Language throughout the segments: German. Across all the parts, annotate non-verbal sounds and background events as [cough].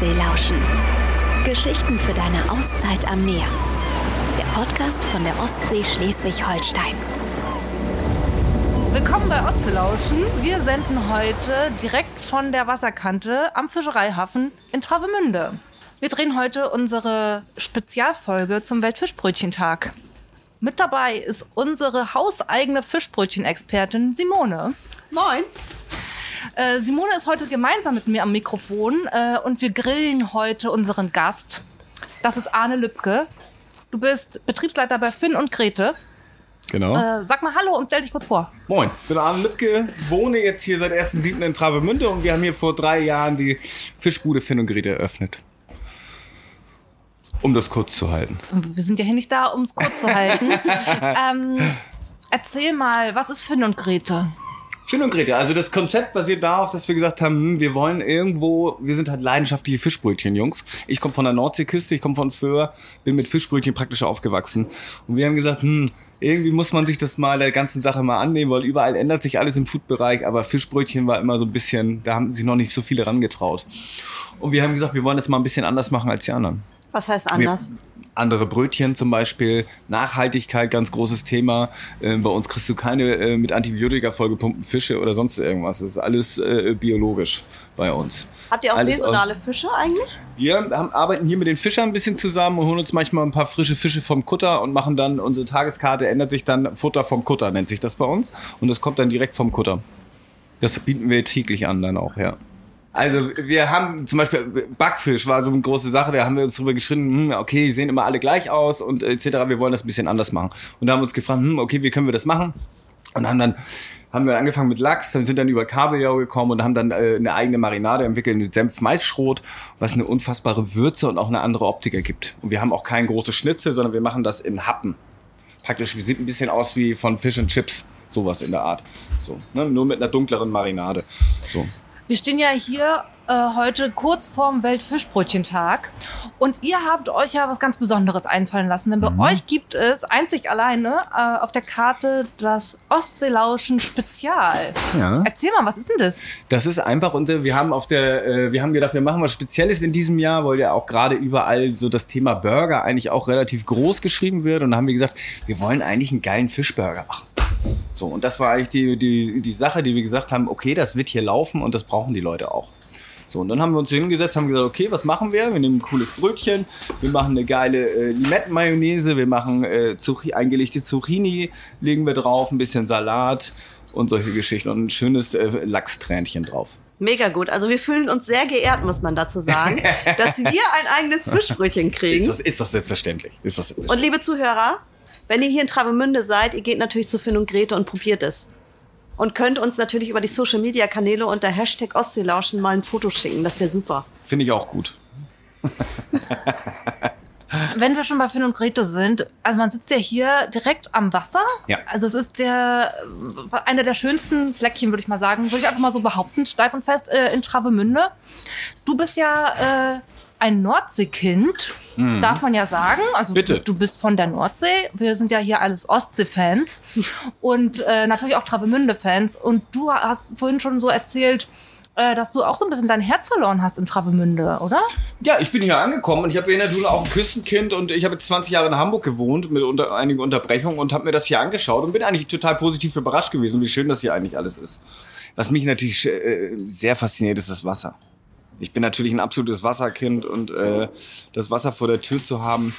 Ostsee lauschen. Geschichten für deine Auszeit am Meer. Der Podcast von der Ostsee Schleswig-Holstein. Willkommen bei Otzelauschen. Wir senden heute direkt von der Wasserkante am Fischereihafen in Travemünde. Wir drehen heute unsere Spezialfolge zum Weltfischbrötchentag. Mit dabei ist unsere hauseigene Fischbrötchen-Expertin Simone. Moin. Äh, Simone ist heute gemeinsam mit mir am Mikrofon äh, und wir grillen heute unseren Gast. Das ist Arne Lübke. Du bist Betriebsleiter bei Finn und Grete. Genau. Äh, sag mal Hallo und stell dich kurz vor. Moin, ich bin Arne Lübke, wohne jetzt hier seit 1.7. in Travemünde und wir haben hier vor drei Jahren die Fischbude Finn und Grete eröffnet. Um das kurz zu halten. Wir sind ja hier nicht da, um es kurz zu halten. [laughs] ähm, erzähl mal, was ist Finn und Grete? Finn und Grete, also das Konzept basiert darauf, dass wir gesagt haben, hm, wir wollen irgendwo, wir sind halt leidenschaftliche Fischbrötchen-Jungs. Ich komme von der Nordseeküste, ich komme von Föhr, bin mit Fischbrötchen praktisch aufgewachsen. Und wir haben gesagt, hm, irgendwie muss man sich das mal der ganzen Sache mal annehmen, weil überall ändert sich alles im Foodbereich, aber Fischbrötchen war immer so ein bisschen, da haben sich noch nicht so viele rangetraut. Und wir haben gesagt, wir wollen das mal ein bisschen anders machen als die anderen. Was heißt anders? Andere Brötchen zum Beispiel, Nachhaltigkeit, ganz großes Thema. Äh, bei uns kriegst du keine äh, mit Antibiotika vollgepumpten Fische oder sonst irgendwas. Das ist alles äh, biologisch bei uns. Habt ihr auch Alles saisonale Fische eigentlich? Wir haben, arbeiten hier mit den Fischern ein bisschen zusammen und holen uns manchmal ein paar frische Fische vom Kutter und machen dann, unsere Tageskarte ändert sich dann, Futter vom Kutter nennt sich das bei uns. Und das kommt dann direkt vom Kutter. Das bieten wir täglich an dann auch, ja. Also wir haben zum Beispiel Backfisch war so eine große Sache, da haben wir uns drüber geschrieben, hm, okay, die sehen immer alle gleich aus und etc. Wir wollen das ein bisschen anders machen. Und da haben wir uns gefragt, hm, okay, wie können wir das machen? Und haben dann haben wir angefangen mit Lachs, dann sind dann über Kabeljau gekommen und haben dann äh, eine eigene Marinade entwickelt mit Senf Maisschrot, was eine unfassbare Würze und auch eine andere Optik ergibt. Und wir haben auch kein großes Schnitzel, sondern wir machen das in Happen. Praktisch sieht ein bisschen aus wie von Fish and Chips, sowas in der Art. So, ne? nur mit einer dunkleren Marinade. So. Wir stehen ja hier äh, heute kurz vorm Weltfischbrötchentag und ihr habt euch ja was ganz Besonderes einfallen lassen, denn bei Mhm. euch gibt es einzig alleine äh, auf der Karte das Ostseelauschen Spezial. Ja. Erzähl mal, was ist denn das? Das ist einfach unser, wir haben auf der, äh, wir haben gedacht, wir machen was Spezielles in diesem Jahr, weil ja auch gerade überall so das Thema Burger eigentlich auch relativ groß geschrieben wird. Und dann haben wir gesagt, wir wollen eigentlich einen geilen Fischburger machen. So, und das war eigentlich die, die, die Sache, die wir gesagt haben, okay, das wird hier laufen und das brauchen die Leute auch. So, und dann haben wir uns hingesetzt, haben gesagt, okay, was machen wir? Wir nehmen ein cooles Brötchen, wir machen eine geile äh, Limettenmayonnaise, wir machen äh, Zucchi eingelegte Zucchini, legen wir drauf, ein bisschen Salat und solche Geschichten und ein schönes äh, Lachstränchen drauf. Mega gut. Also wir fühlen uns sehr geehrt, muss man dazu sagen, [laughs] dass wir ein eigenes Fischbrötchen Ist kriegen. das, ist das selbstverständlich? Ist das Und selbstverständlich? liebe Zuhörer, wenn ihr hier in Travemünde seid, ihr geht natürlich zu Finn und Grete und probiert es. Und könnt uns natürlich über die Social Media Kanäle unter Hashtag Ostseelauschen mal ein Foto schicken. Das wäre super. Finde ich auch gut. [laughs] Wenn wir schon bei Finn und Grete sind, also man sitzt ja hier direkt am Wasser. Ja. Also es ist der einer der schönsten Fleckchen, würde ich mal sagen, würde ich einfach mal so behaupten, steif und fest äh, in Travemünde. Du bist ja äh, ein Nordseekind, darf man ja sagen. Also Mhm. Bitte. Du, du bist von der Nordsee. Wir sind ja hier alles Ostsee-Fans und äh, natürlich auch Travemünde-Fans. Und du hast vorhin schon so erzählt, äh, dass du auch so ein bisschen dein Herz verloren hast in Travemünde, oder? Ja, ich bin hier angekommen und ich habe in der Dule auch ein Küstenkind und ich habe jetzt 20 Jahre in Hamburg gewohnt mit unter, einigen Unterbrechungen und habe mir das hier angeschaut und bin eigentlich total positiv überrascht gewesen, wie schön das hier eigentlich alles ist. Was mich natürlich äh, sehr fasziniert, ist das Wasser. Ich bin natürlich ein absolutes Wasserkind und äh, das Wasser vor der Tür zu haben,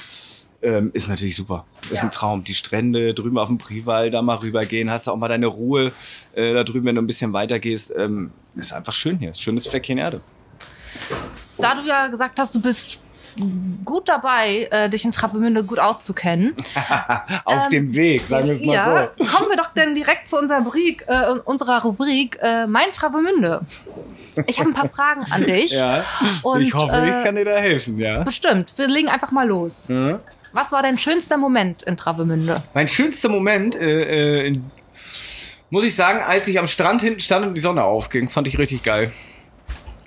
ähm, ist natürlich super. Ist ein Traum. Die Strände drüben auf dem Prival, da mal rübergehen, hast du auch mal deine Ruhe äh, da drüben, wenn du ein bisschen weiter gehst. Ähm, ist einfach schön hier. Schönes Fleckchen Erde. Da du ja gesagt hast, du bist gut dabei, äh, dich in Travemünde gut auszukennen. [laughs] Auf dem Weg, sagen wir es mal ja, so. kommen wir doch denn direkt zu unserer Rubrik, äh, unserer Rubrik äh, Mein Travemünde. Ich habe ein paar Fragen an dich. Ja, Und, ich hoffe, äh, ich kann dir da helfen, ja. Bestimmt. Wir legen einfach mal los. Mhm. Was war dein schönster Moment in Travemünde? Mein schönster Moment, äh, äh, muss ich sagen, als ich am Strand hinten stand und die Sonne aufging, fand ich richtig geil.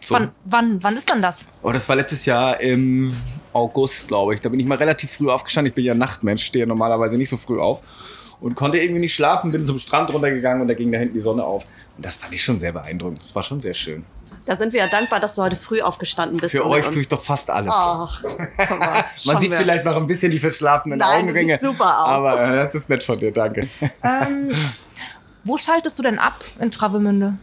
So. Wann, wann, wann ist dann das? Oh, das war letztes Jahr im August, glaube ich. Da bin ich mal relativ früh aufgestanden. Ich bin ja Nachtmensch, stehe normalerweise nicht so früh auf. Und konnte irgendwie nicht schlafen, bin zum Strand runtergegangen und da ging da hinten die Sonne auf. Und das fand ich schon sehr beeindruckend. Das war schon sehr schön. Da sind wir ja dankbar, dass du heute früh aufgestanden bist. Für euch uns- tue ich doch fast alles. Ach, [laughs] mal, Man sieht wieder. vielleicht noch ein bisschen die verschlafenen Nein, Augenringe. siehst super aus. Aber äh, das ist nett von dir, danke. Ähm, wo schaltest du denn ab in Travemünde?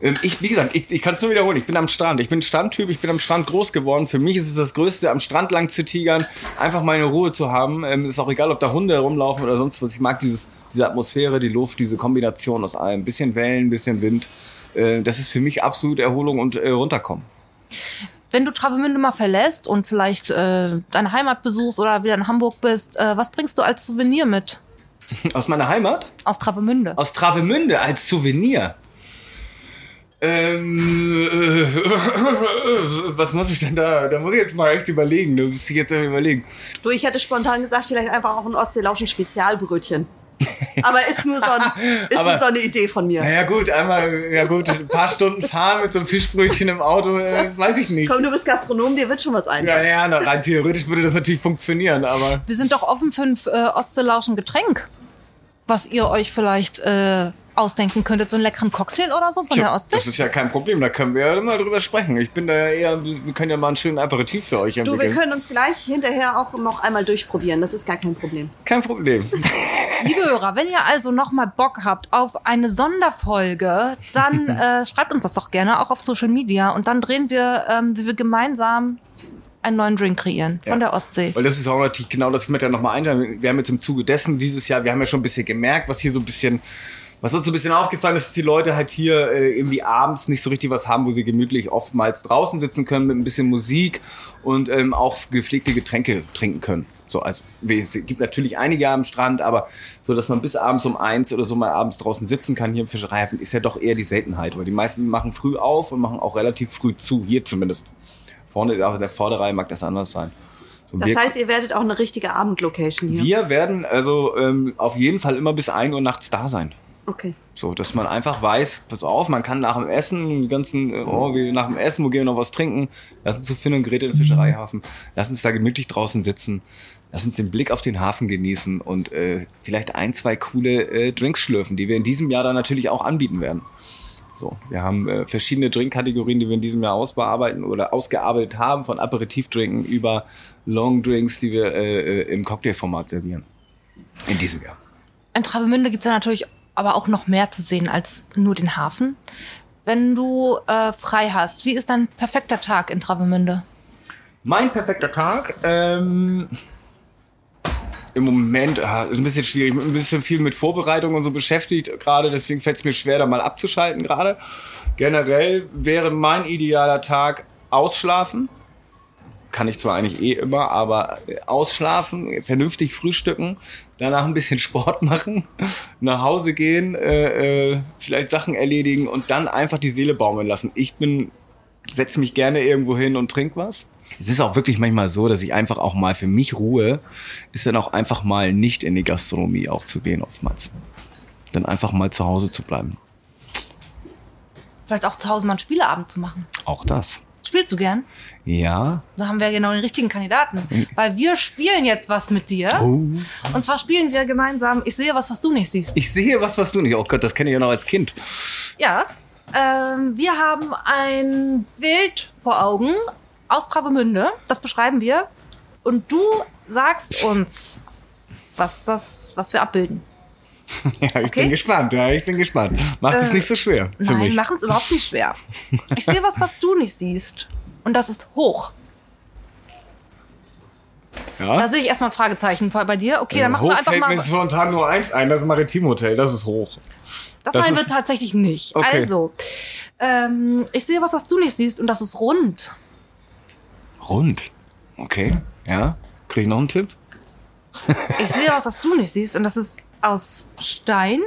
Ähm, Ich, wie gesagt, ich, ich kann es nur wiederholen. Ich bin am Strand. Ich bin Strandtyp. Ich bin am Strand groß geworden. Für mich ist es das Größte, am Strand lang zu tigern, einfach meine Ruhe zu haben. Ähm, ist auch egal, ob da Hunde herumlaufen oder sonst was. Ich mag dieses, diese Atmosphäre, die Luft, diese Kombination aus allem. Bisschen Wellen, bisschen Wind. Äh, Das ist für mich absolut Erholung und äh, runterkommen. Wenn du Travemünde mal verlässt und vielleicht äh, deine Heimat besuchst oder wieder in Hamburg bist, äh, was bringst du als Souvenir mit Aus meiner Heimat? aus Travemünde? Aus Travemünde als Souvenir. Ähm, äh, [laughs] was muss ich denn da? Da muss ich jetzt mal echt überlegen. Da muss ich jetzt mal überlegen. Du, ich hätte spontan gesagt, vielleicht einfach auch ein Ostseelauschen Spezialbrötchen. Aber ist nur so, ein, [laughs] ist Aber- nur so eine Idee von mir. Naja gut, einmal, ja gut, ein paar Stunden fahren mit so einem Fischbrötchen im Auto, äh, das weiß ich nicht. Komm, du bist Gastronom, dir wird schon was Ja, einfallen. ja, na, rein theoretisch würde das natürlich funktionieren, aber Wir sind doch offen für ein äh, Ostseelauschen Getränk, was ihr euch vielleicht äh, ausdenken könntet. So einen leckeren Cocktail oder so von Tja, der Ostsee? das ist ja kein Problem, da können wir ja mal drüber sprechen. Ich bin da ja eher, wir können ja mal einen schönen Aperitif für euch Du, wir entwickeln. können uns gleich hinterher auch noch einmal durchprobieren. Das ist gar kein Problem. kein Problem. [laughs] Liebe Hörer, wenn ihr also nochmal Bock habt auf eine Sonderfolge, dann [laughs] äh, schreibt uns das doch gerne auch auf Social Media und dann drehen wir, ähm, wie wir gemeinsam einen neuen Drink kreieren von Ja. der Ostsee. Weil das ist auch natürlich genau das, ich möchte ja nochmal einstellen. Wir haben jetzt im Zuge dessen dieses Jahr, wir haben ja schon ein bisschen gemerkt, was hier so ein bisschen, was uns so ein bisschen aufgefallen ist, dass die Leute halt hier äh, irgendwie abends nicht so richtig was haben, wo sie gemütlich oftmals draußen sitzen können mit ein bisschen Musik und ähm, auch gepflegte Getränke trinken können. So, also es gibt natürlich einige am Strand, aber so, dass man bis abends um eins oder so mal abends draußen sitzen kann hier im Fischereihafen, ist ja doch eher die Seltenheit, weil die meisten machen früh auf und machen auch relativ früh zu, hier zumindest. Vorne, auch in der Vorderreihe mag das anders sein. So, Das wir- heißt, ihr werdet auch eine richtige Abendlocation hier. wir werden also ähm, auf jeden Fall immer bis 1 Uhr nachts da sein. Okay. So, dass man einfach weiß, pass auf, man kann nach dem Essen, die ganzen, äh, oh, wir nach dem Essen, wo gehen wir noch was trinken? Lass uns zu Finn und Grete in den Fischereihafen. Lass uns da gemütlich draußen sitzen. Lass uns den Blick auf den Hafen genießen und äh, vielleicht ein, zwei coole äh, Drinks schlürfen, die wir in diesem Jahr dann natürlich auch anbieten werden. So, wir haben äh, verschiedene Drinkkategorien, die wir in diesem Jahr ausbearbeiten oder ausgearbeitet haben, von Aperitivdrinken über Longdrinks, die wir äh, äh, im Cocktailformat servieren. In diesem Jahr. In Travemünde gibt es ja natürlich aber auch noch mehr zu sehen als nur den Hafen. Wenn du äh, frei hast, wie ist dein perfekter Tag in Travemünde? Mein perfekter Tag. Ähm, Im Moment ah, ist ein bisschen schwierig. Ein bisschen viel mit Vorbereitung und so beschäftigt gerade. Deswegen fällt es mir schwer, da mal abzuschalten gerade. Generell wäre mein idealer Tag ausschlafen. Kann ich zwar eigentlich eh immer, aber äh, ausschlafen, vernünftig frühstücken, danach ein bisschen [laughs] Sport machen, nach Hause gehen, äh, äh, vielleicht Sachen erledigen und dann einfach die Seele baumeln lassen. Ich bin setze mich gerne irgendwo hin und trink was. Es ist auch wirklich manchmal so, dass ich einfach auch mal für mich Ruhe ist dann auch einfach mal nicht in die Gastronomie auch zu gehen oftmals. Dann einfach mal zu Hause zu bleiben. Vielleicht auch zu Hause mal einen Spieleabend zu machen. Auch das. Spielst du gern? Ja. Da haben wir genau den richtigen Kandidaten. Weil wir spielen jetzt was mit dir. Oh. Und zwar spielen wir gemeinsam, ich sehe was, was du nicht siehst. Ich sehe was, was du nicht. Oh Gott, das kenne ich ja noch als Kind. Ja. Ähm, wir haben ein Bild vor Augen aus Travemünde. Das beschreiben wir. Und du sagst uns, was das, was wir abbilden. [laughs] Ja, ich Okay. bin gespannt. Ja, ich bin gespannt. Macht es Äh, nicht so schwer für Nein, mich. machen es überhaupt nicht schwer. Ich sehe was, was du nicht siehst. Und das ist hoch. Da Ja? sehe ich erstmal ein Fragezeichen bei dir. Okay, dann machen wir einfach fällt mal. mir spontan nur eins ein. Das ist Maritimhotel. Das ist hoch. Das, das meinen wir tatsächlich nicht. Okay. Also, ähm, ich sehe was, was du nicht siehst, und das ist rund. Rund. Okay. Ja. Krieg ich noch einen Tipp? Ich sehe was, was du nicht siehst, und das ist aus Stein.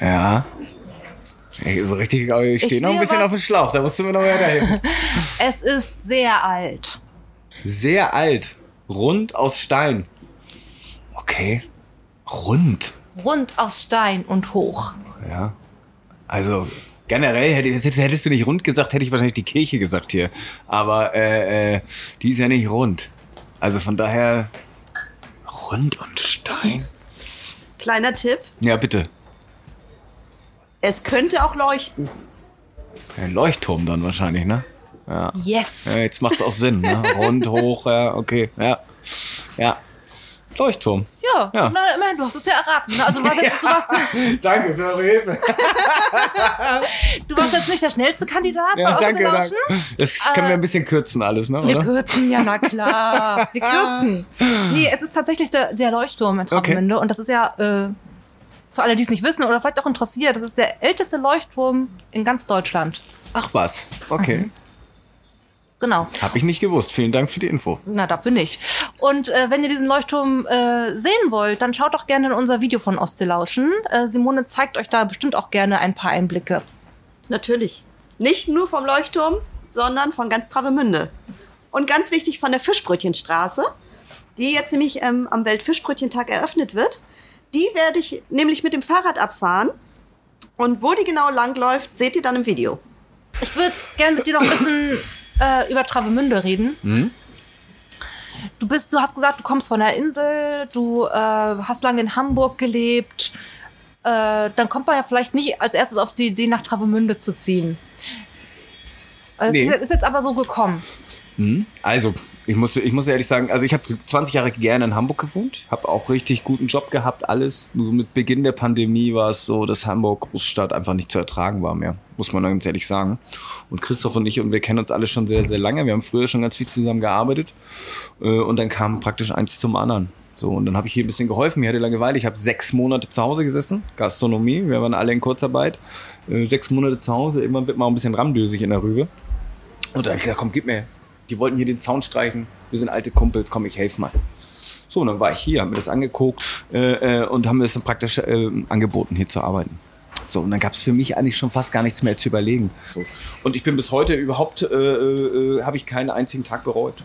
Ja. So richtig, aber ich stehe Ich noch ein bisschen was- auf dem Schlauch, da musst du mir noch weiterhelfen. [laughs] Es ist sehr alt. Sehr alt. Rund aus Stein. Okay. Rund. Rund aus Stein und hoch. Ja. Also, generell hättest, hättest du nicht rund gesagt, hätte ich wahrscheinlich die Kirche gesagt hier. Aber äh, äh, die ist ja nicht rund. Also von daher rund und Stein. Kleiner Tipp. Ja, bitte. Es könnte auch leuchten. Ein Leuchtturm dann wahrscheinlich, ne? Ja. Yes. ja jetzt macht's auch Sinn, ne? [laughs] Rund, hoch, ja, okay. Ja. Ja. Leuchtturm. Ja, Ja. Na, immerhin, du hast es ja erraten. Ne? Also du warst, jetzt, du, warst, [laughs] Danke für eure Hilfe. [laughs] du warst jetzt nicht der schnellste Kandidat Ja, bei danke, danke. Das können wir ein bisschen kürzen alles, ne? Wir Oder? kürzen, ja, na klar. [laughs] Wir kürzen. Nee, es ist tatsächlich der, der Leuchtturm in Travemünde. Und das ist ja, äh, für alle, die es nicht wissen oder vielleicht auch interessiert, das ist der älteste Leuchtturm in ganz Deutschland. Ach was. Okay. Genau. Hab ich nicht gewusst. Vielen Dank für die Info. Na, dafür nicht. Und äh, wenn ihr diesen Leuchtturm äh, sehen wollt, dann schaut doch gerne in unser Video von Ostelauschen. Äh, Simone zeigt euch da bestimmt auch gerne ein paar Einblicke. Natürlich. Nicht nur vom Leuchtturm, sondern von ganz Travemünde. Und ganz wichtig von der Fischbrötchenstraße, die jetzt nämlich ähm, am Weltfischbrötchentag eröffnet wird. Die werde ich nämlich mit dem Fahrrad abfahren. Und wo die genau langläuft, seht ihr dann im Video. Ich würde gerne mit dir noch ein bisschen äh, über Travemünde reden. Du bist, du hast gesagt, du kommst von der Insel, du äh, hast lange in Hamburg gelebt. Äh, dann kommt man ja vielleicht nicht als erstes auf die Idee, nach Travemünde zu ziehen. Äh, Es Nee. ist, ist jetzt aber so gekommen. Also, ich muss, ich muss ehrlich sagen, also ich habe 20 Jahre gerne in Hamburg gewohnt, habe auch richtig guten Job gehabt, alles. Nur mit Beginn der Pandemie war es so, dass Hamburg Großstadt einfach nicht zu ertragen war mehr, muss man ganz ehrlich sagen. Und Christoph und ich, und wir kennen uns alle schon sehr, sehr lange, wir haben früher schon ganz viel zusammen gearbeitet äh, und dann kam praktisch eins zum anderen. So, und dann habe ich hier ein bisschen geholfen. Mir hatte Langeweile. Ich habe sechs Monate zu Hause gesessen. Gastronomie. Wir waren alle in Kurzarbeit. Äh, sechs Monate zu Hause. Irgendwann wird man auch ein bisschen ramdösig in der Rübe. Und dann komm, gib mir. Die wollten hier den Zaun streichen. Wir sind alte Kumpels, komm, ich helfe mal. So, und dann war ich hier, hab mir das angeguckt äh, äh, und haben mir das dann praktisch äh, angeboten, hier zu arbeiten. So, und dann gab es für mich eigentlich schon fast gar nichts mehr zu überlegen. So. Und ich bin bis heute überhaupt, äh, äh, habe ich keinen einzigen Tag bereut.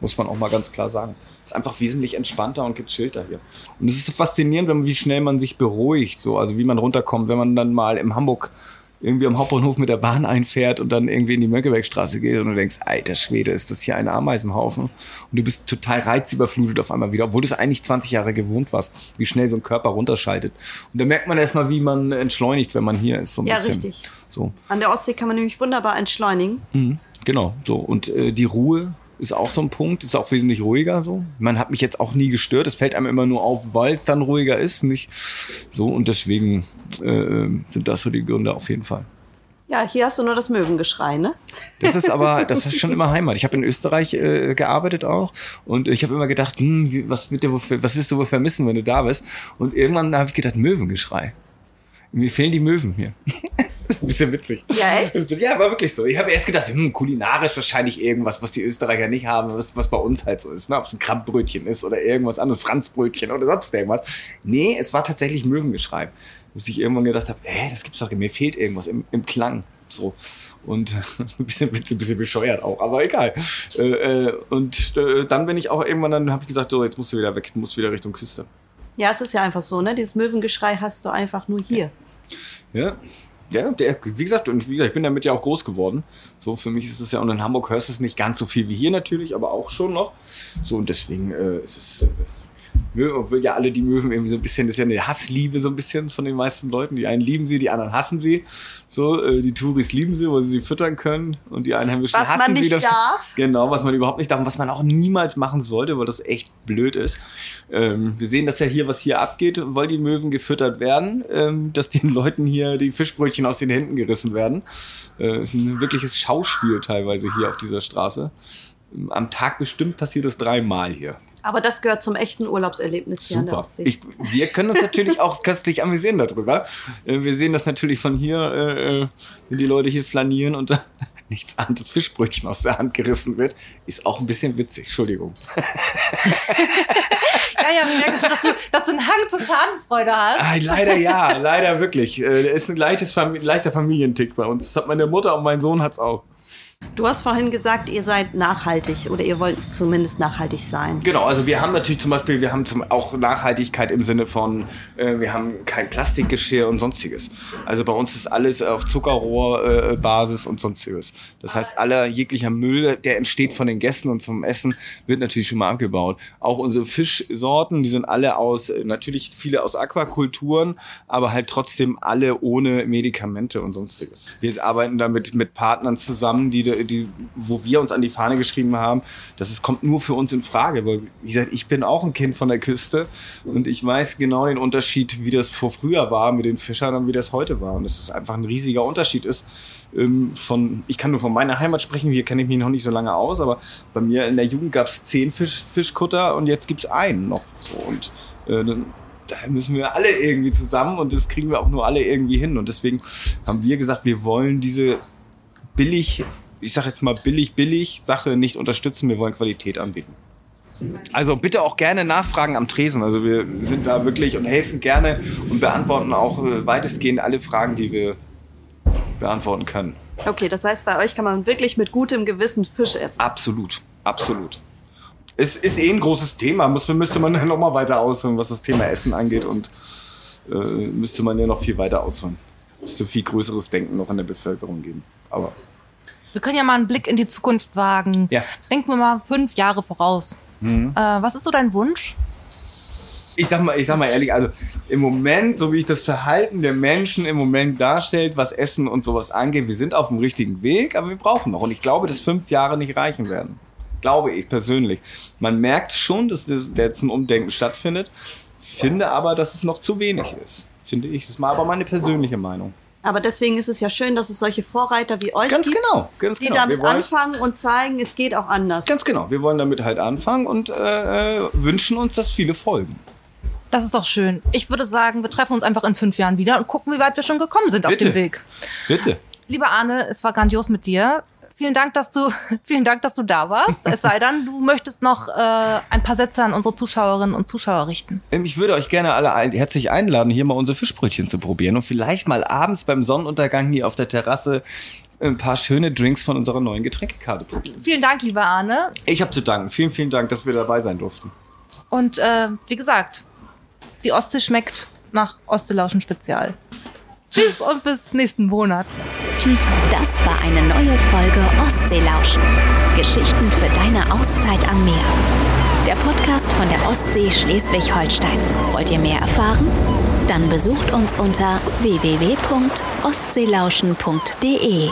Muss man auch mal ganz klar sagen. Ist einfach wesentlich entspannter und gechillter hier. Und es ist so faszinierend, wie schnell man sich beruhigt, so, also wie man runterkommt, wenn man dann mal in Hamburg irgendwie am Hauptbahnhof mit der Bahn einfährt und dann irgendwie in die Mönckebergstraße geht und du denkst, alter Schwede, ist das hier ein Ameisenhaufen? Und du bist total reizüberflutet auf einmal wieder, obwohl du es eigentlich 20 Jahre gewohnt warst, wie schnell so ein Körper runterschaltet. Und da merkt man erstmal, wie man entschleunigt, wenn man hier ist. So ein Ja, bisschen. richtig. So. An der Ostsee kann man nämlich wunderbar entschleunigen. Mhm, Genau, so. Und äh, die Ruhe ist auch so ein Punkt, ist auch wesentlich ruhiger so. Man hat mich jetzt auch nie gestört. Es fällt einem immer nur auf, weil es dann ruhiger ist, nicht so. Und deswegen äh, sind das so die Gründe auf jeden Fall. Ja, hier hast du nur das Möwengeschrei, ne? Das ist aber, das ist schon [laughs] immer Heimat. Ich habe in Österreich äh, gearbeitet auch und ich habe immer gedacht, hm, was, wird dir was wirst du wohl vermissen, wenn du da bist? Und irgendwann habe ich gedacht, Möwengeschrei. Mir fehlen die Möwen hier. [laughs] Ein bisschen witzig. Ja, echt? Ja, war wirklich so. Ich habe erst gedacht, hm, kulinarisch wahrscheinlich irgendwas, was die Österreicher nicht haben, was, was bei uns halt so ist. Ne? Ob es ein Krabbbrötchen ist oder irgendwas anderes, Franzbrötchen oder sonst irgendwas. Nee, es war tatsächlich Möwengeschrei. Dass ich irgendwann gedacht habe, ey, das gibt's doch, mir fehlt irgendwas im, im Klang. So. Und [laughs] ein bisschen, ein bisschen bescheuert auch, aber egal. Äh, äh, und äh, dann bin ich auch irgendwann, dann habe ich gesagt, so, jetzt musst du wieder weg, du musst wieder Richtung Küste. Ja, es ist ja einfach so, ne? Dieses Möwengeschrei hast du einfach nur hier. Ja. Ja, der, wie gesagt, und wie gesagt, ich bin damit ja auch groß geworden. So, für mich ist es ja, und in Hamburg hörst du es nicht ganz so viel wie hier natürlich, aber auch schon noch. So, und deswegen äh, ist es. Möwen, obwohl ja alle die Möwen irgendwie so ein bisschen, das ist ja eine Hassliebe so ein bisschen von den meisten Leuten. Die einen lieben sie, die anderen hassen sie. So, äh, die Touris lieben sie, weil sie sie füttern können. Und die Einheimischen Was man hassen sie nicht dafür. darf. Genau, was man überhaupt nicht darf und was man auch niemals machen sollte, weil das echt blöd ist. Ähm, wir sehen das ja hier, was hier abgeht, weil die Möwen gefüttert werden, ähm, dass den Leuten hier die Fischbrötchen aus den Händen gerissen werden. Äh, ist ein wirkliches Schauspiel teilweise hier auf dieser Straße. Am Tag bestimmt passiert das dreimal hier. Aber das gehört zum echten Urlaubserlebnis hier an der Super. Ostsee. Ich, wir können uns natürlich [laughs] auch köstlich amüsieren darüber. Äh, Wir sehen das natürlich von hier, äh, wenn die Leute hier flanieren und [laughs] nichts anderes Fischbrötchen aus der Hand gerissen wird. Ist auch ein bisschen witzig, Entschuldigung. [laughs] Ja, ja, wir merken schon, dass du, dass du einen Hang zur Schadenfreude hast. Ah, leider ja, leider wirklich. Äh, ist ein leichtes, leichter Familientick bei uns. Das hat meine Mutter und mein Sohn hat's auch. Du hast vorhin gesagt, ihr seid nachhaltig oder ihr wollt zumindest nachhaltig sein. Genau, also wir haben natürlich zum Beispiel, wir haben zum, auch Nachhaltigkeit im Sinne von, äh, wir haben kein Plastikgeschirr und sonstiges. Also bei uns ist alles auf Zuckerrohrbasis äh, und sonstiges. Das heißt, aller jeglicher Müll, der entsteht von den Gästen und zum Essen, wird natürlich schon mal abgebaut. Auch unsere Fischsorten, die sind alle aus, natürlich viele aus Aquakulturen, aber halt trotzdem alle ohne Medikamente und sonstiges. Wir arbeiten damit mit Partnern zusammen, die die, wo wir uns an die Fahne geschrieben haben, dass es kommt nur für uns in Frage. Weil, wie gesagt, ich bin auch ein Kind von der Küste und ich weiß genau den Unterschied, wie das vor früher war mit den Fischern und wie das heute war. Und dass es einfach ein riesiger Unterschied ist. Ähm, von, ich kann nur von meiner Heimat sprechen, hier kenne ich mich noch nicht so lange aus, aber bei mir in der Jugend gab es zehn Fisch, Fischkutter und jetzt gibt es einen noch. So, und äh, dann da müssen wir alle irgendwie zusammen und das kriegen wir auch nur alle irgendwie hin. Und deswegen haben wir gesagt, wir wollen diese billig ich sage jetzt mal billig, billig Sache nicht unterstützen. Wir wollen Qualität anbieten. Also bitte auch gerne nachfragen am Tresen. Also wir sind da wirklich und helfen gerne und beantworten auch äh, weitestgehend alle Fragen, die wir beantworten können. Okay, das heißt, bei euch kann man wirklich mit gutem Gewissen Fisch essen. Absolut, absolut. Es ist eh ein großes Thema. Muss, müsste man dann [laughs] noch mal weiter ausholen, was das Thema Essen angeht und äh, müsste man ja noch viel weiter ausholen. Müsste viel größeres Denken noch in der Bevölkerung geben. Aber wir können ja mal einen Blick in die Zukunft wagen. Ja. Denken wir mal fünf Jahre voraus. Mhm. Äh, was ist so dein Wunsch? Ich sag, mal, ich sag mal ehrlich, also im Moment, so wie ich das Verhalten der Menschen im Moment darstellt, was Essen und sowas angeht, wir sind auf dem richtigen Weg, aber wir brauchen noch. Und ich glaube, dass fünf Jahre nicht reichen werden. Glaube ich persönlich. Man merkt schon, dass das, jetzt ein Umdenken stattfindet, finde aber, dass es noch zu wenig ist. Finde ich. Das ist mal aber meine persönliche Meinung. Aber deswegen ist es ja schön, dass es solche Vorreiter wie euch ganz gibt, genau, ganz die genau. damit wollen, anfangen und zeigen, es geht auch anders. Ganz genau. Wir wollen damit halt anfangen und äh, äh, wünschen uns, dass viele folgen. Das ist doch schön. Ich würde sagen, wir treffen uns einfach in fünf Jahren wieder und gucken, wie weit wir schon gekommen sind Bitte. auf dem Weg. Bitte. Lieber Arne, es war grandios mit dir. Vielen Dank, dass du, [laughs] vielen Dank, dass du da warst. Es sei denn, du möchtest noch äh, ein paar Sätze an unsere Zuschauerinnen und Zuschauer richten. Ähm, ich würde euch gerne alle ein, herzlich einladen, hier mal unsere Fischbrötchen zu probieren und vielleicht mal abends beim Sonnenuntergang hier auf der Terrasse ein paar schöne Drinks von unserer neuen Getränkekarte probieren. Vielen Dank, lieber Arne. Ich habe zu danken. Vielen, vielen Dank, dass wir dabei sein durften. Und äh, wie gesagt, die Ostsee schmeckt nach Ostseelauschen Spezial. Tschüss und bis nächsten Monat. Tschüss. Das war eine neue Folge Ostseelauschen. Geschichten für deine Auszeit am Meer. Der Podcast von der Ostsee Schleswig-Holstein. Wollt ihr mehr erfahren? Dann besucht uns unter www.ostseelauschen.de.